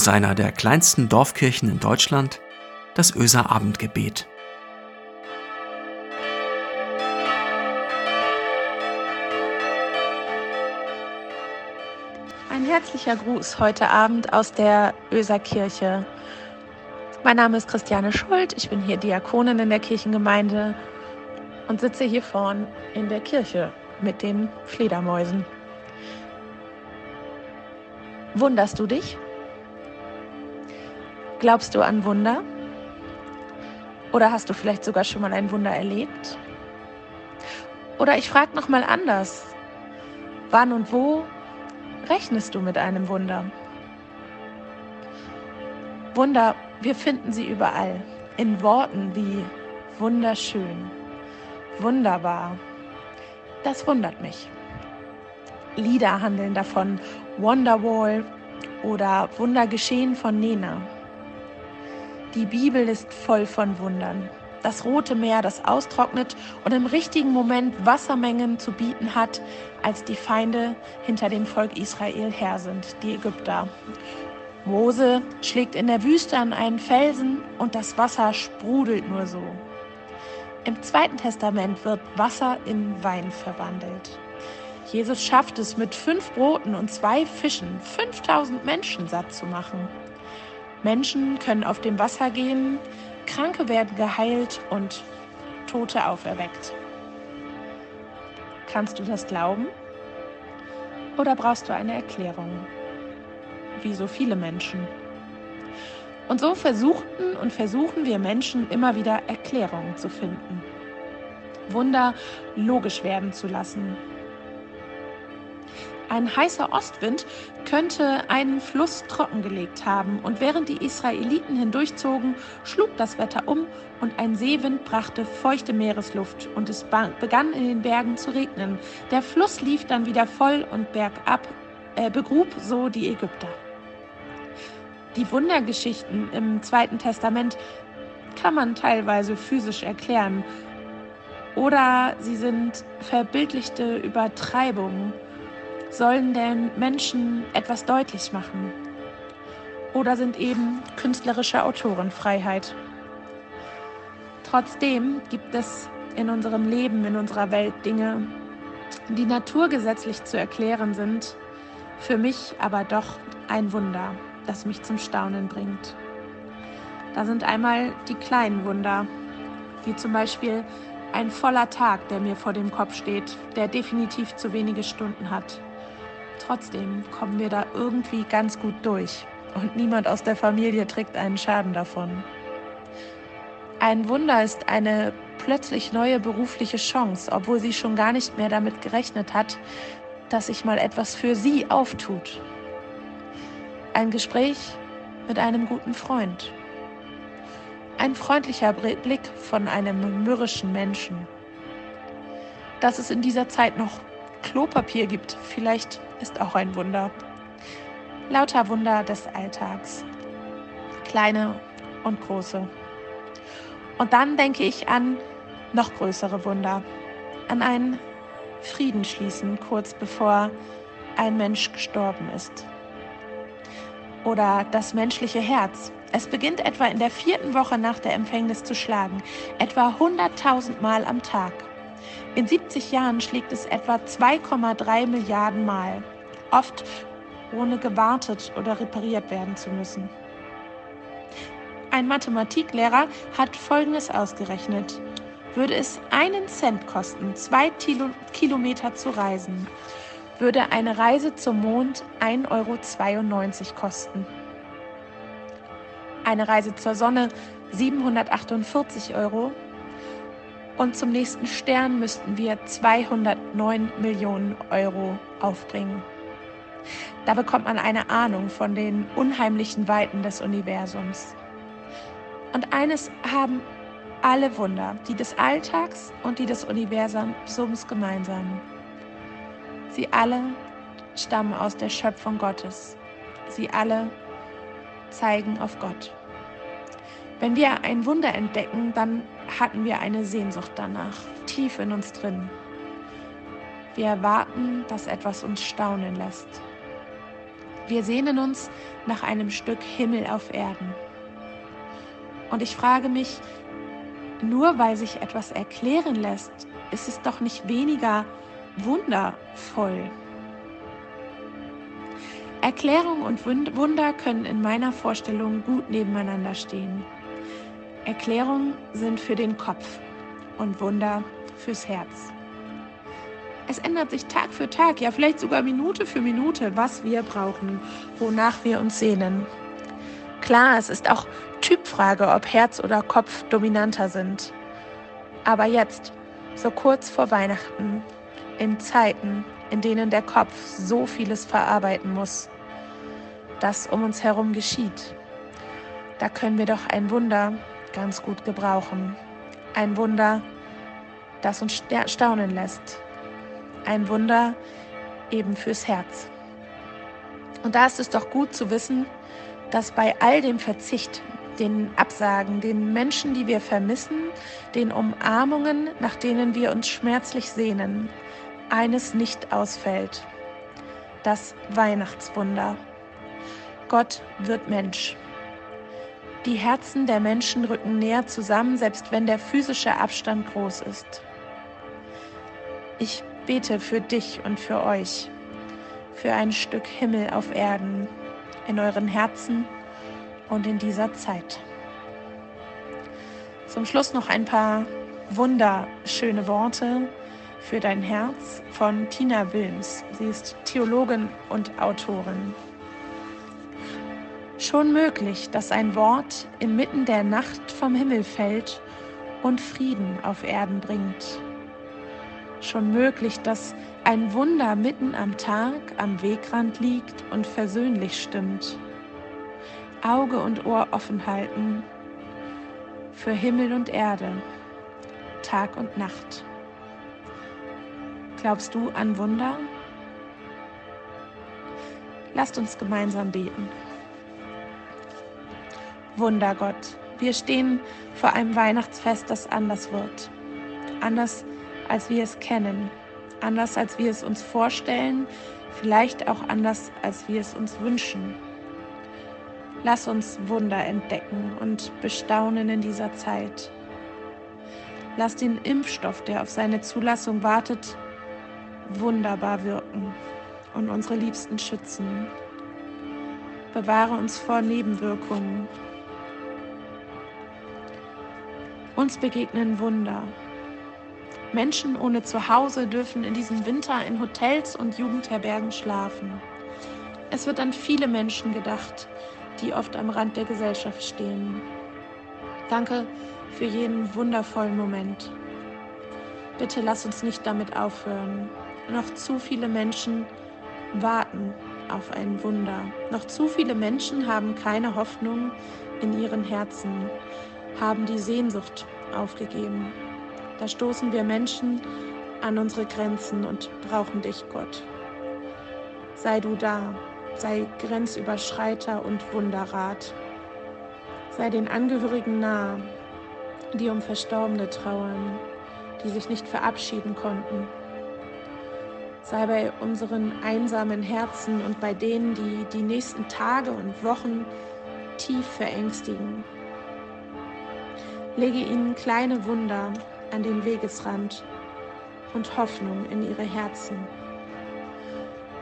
aus einer der kleinsten Dorfkirchen in Deutschland, das Öser Abendgebet. Ein herzlicher Gruß heute Abend aus der Öser Kirche. Mein Name ist Christiane Schuld, ich bin hier Diakonin in der Kirchengemeinde und sitze hier vorn in der Kirche mit den Fledermäusen. Wunderst du dich? Glaubst du an Wunder? Oder hast du vielleicht sogar schon mal ein Wunder erlebt? Oder ich frage noch mal anders. Wann und wo rechnest du mit einem Wunder? Wunder, wir finden sie überall. In Worten wie wunderschön, wunderbar. Das wundert mich. Lieder handeln davon, Wonderwall oder Wundergeschehen von Nena. Die Bibel ist voll von Wundern. Das Rote Meer, das austrocknet und im richtigen Moment Wassermengen zu bieten hat, als die Feinde hinter dem Volk Israel her sind, die Ägypter. Mose schlägt in der Wüste an einen Felsen und das Wasser sprudelt nur so. Im Zweiten Testament wird Wasser in Wein verwandelt. Jesus schafft es mit fünf Broten und zwei Fischen, 5000 Menschen satt zu machen. Menschen können auf dem Wasser gehen, Kranke werden geheilt und Tote auferweckt. Kannst du das glauben? Oder brauchst du eine Erklärung? Wie so viele Menschen. Und so versuchten und versuchen wir Menschen immer wieder Erklärungen zu finden. Wunder logisch werden zu lassen, ein heißer Ostwind könnte einen Fluss trockengelegt haben und während die Israeliten hindurchzogen, schlug das Wetter um und ein Seewind brachte feuchte Meeresluft und es begann in den Bergen zu regnen. Der Fluss lief dann wieder voll und bergab äh, begrub so die Ägypter. Die Wundergeschichten im Zweiten Testament kann man teilweise physisch erklären oder sie sind verbildlichte Übertreibungen sollen den Menschen etwas deutlich machen oder sind eben künstlerische Autorenfreiheit. Trotzdem gibt es in unserem Leben, in unserer Welt Dinge, die naturgesetzlich zu erklären sind, für mich aber doch ein Wunder, das mich zum Staunen bringt. Da sind einmal die kleinen Wunder, wie zum Beispiel ein voller Tag, der mir vor dem Kopf steht, der definitiv zu wenige Stunden hat trotzdem kommen wir da irgendwie ganz gut durch und niemand aus der Familie trägt einen Schaden davon. Ein Wunder ist eine plötzlich neue berufliche Chance, obwohl sie schon gar nicht mehr damit gerechnet hat, dass sich mal etwas für sie auftut. Ein Gespräch mit einem guten Freund. Ein freundlicher Blick von einem mürrischen Menschen. Dass es in dieser Zeit noch Klopapier gibt, vielleicht ist auch ein Wunder. Lauter Wunder des Alltags. Kleine und große. Und dann denke ich an noch größere Wunder. An einen Frieden schließen, kurz bevor ein Mensch gestorben ist. Oder das menschliche Herz. Es beginnt etwa in der vierten Woche nach der Empfängnis zu schlagen, etwa 100.000 Mal am Tag. In 70 Jahren schlägt es etwa 2,3 Milliarden Mal, oft ohne gewartet oder repariert werden zu müssen. Ein Mathematiklehrer hat Folgendes ausgerechnet. Würde es einen Cent kosten, zwei Kilometer zu reisen, würde eine Reise zum Mond 1,92 Euro kosten. Eine Reise zur Sonne 748 Euro und zum nächsten Stern müssten wir 209 Millionen Euro aufbringen. Da bekommt man eine Ahnung von den unheimlichen Weiten des Universums. Und eines haben alle Wunder, die des Alltags und die des Universums gemeinsam. Sie alle stammen aus der Schöpfung Gottes. Sie alle zeigen auf Gott. Wenn wir ein Wunder entdecken, dann hatten wir eine Sehnsucht danach, tief in uns drin. Wir erwarten, dass etwas uns staunen lässt. Wir sehnen uns nach einem Stück Himmel auf Erden. Und ich frage mich, nur weil sich etwas erklären lässt, ist es doch nicht weniger wundervoll. Erklärung und Wunder können in meiner Vorstellung gut nebeneinander stehen. Erklärungen sind für den Kopf und Wunder fürs Herz. Es ändert sich Tag für Tag, ja vielleicht sogar Minute für Minute, was wir brauchen, wonach wir uns sehnen. Klar, es ist auch Typfrage, ob Herz oder Kopf dominanter sind. Aber jetzt, so kurz vor Weihnachten, in Zeiten, in denen der Kopf so vieles verarbeiten muss, das um uns herum geschieht, da können wir doch ein Wunder ganz gut gebrauchen. Ein Wunder, das uns staunen lässt, ein Wunder eben fürs Herz. Und da ist es doch gut zu wissen, dass bei all dem Verzicht, den Absagen, den Menschen, die wir vermissen, den Umarmungen, nach denen wir uns schmerzlich sehnen, eines nicht ausfällt. Das Weihnachtswunder. Gott wird Mensch. Die Herzen der Menschen rücken näher zusammen, selbst wenn der physische Abstand groß ist. Ich bete für dich und für euch, für ein Stück Himmel auf Erden, in euren Herzen und in dieser Zeit. Zum Schluss noch ein paar wunderschöne Worte für dein Herz von Tina Wilms. Sie ist Theologin und Autorin. Schon möglich, dass ein Wort inmitten der Nacht vom Himmel fällt und Frieden auf Erden bringt schon möglich, dass ein Wunder mitten am Tag am Wegrand liegt und versöhnlich stimmt. Auge und Ohr offen halten für Himmel und Erde, Tag und Nacht. Glaubst du an Wunder? Lasst uns gemeinsam beten. Wundergott, wir stehen vor einem Weihnachtsfest, das anders wird. Anders als wir es kennen, anders als wir es uns vorstellen, vielleicht auch anders als wir es uns wünschen. Lass uns Wunder entdecken und bestaunen in dieser Zeit. Lass den Impfstoff, der auf seine Zulassung wartet, wunderbar wirken und unsere Liebsten schützen. Bewahre uns vor Nebenwirkungen. Uns begegnen Wunder. Menschen ohne Zuhause dürfen in diesem Winter in Hotels und Jugendherbergen schlafen. Es wird an viele Menschen gedacht, die oft am Rand der Gesellschaft stehen. Danke für jeden wundervollen Moment. Bitte lass uns nicht damit aufhören. Noch zu viele Menschen warten auf ein Wunder. Noch zu viele Menschen haben keine Hoffnung in ihren Herzen, haben die Sehnsucht aufgegeben. Da stoßen wir Menschen an unsere Grenzen und brauchen dich, Gott. Sei du da, sei Grenzüberschreiter und Wunderrat. Sei den Angehörigen nah, die um Verstorbene trauern, die sich nicht verabschieden konnten. Sei bei unseren einsamen Herzen und bei denen, die die nächsten Tage und Wochen tief verängstigen. Lege ihnen kleine Wunder an den Wegesrand und Hoffnung in ihre Herzen.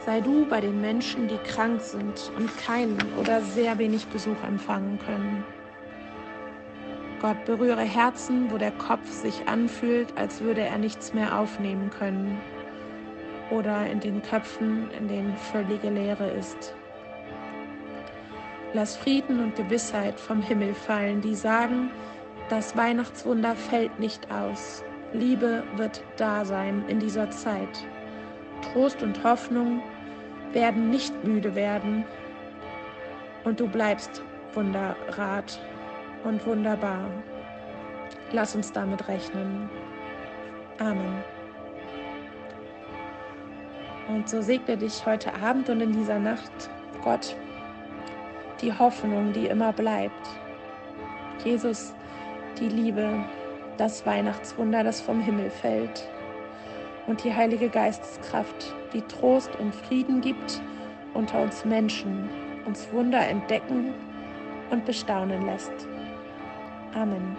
Sei du bei den Menschen, die krank sind und keinen oder sehr wenig Besuch empfangen können. Gott berühre Herzen, wo der Kopf sich anfühlt, als würde er nichts mehr aufnehmen können. Oder in den Köpfen, in denen völlige Leere ist. Lass Frieden und Gewissheit vom Himmel fallen, die sagen, das Weihnachtswunder fällt nicht aus. Liebe wird da sein in dieser Zeit. Trost und Hoffnung werden nicht müde werden. Und du bleibst Wunderrat und wunderbar. Lass uns damit rechnen. Amen. Und so segne dich heute Abend und in dieser Nacht Gott die Hoffnung, die immer bleibt. Jesus die Liebe, das Weihnachtswunder, das vom Himmel fällt und die Heilige Geisteskraft, die Trost und Frieden gibt unter uns Menschen uns Wunder entdecken und bestaunen lässt. Amen.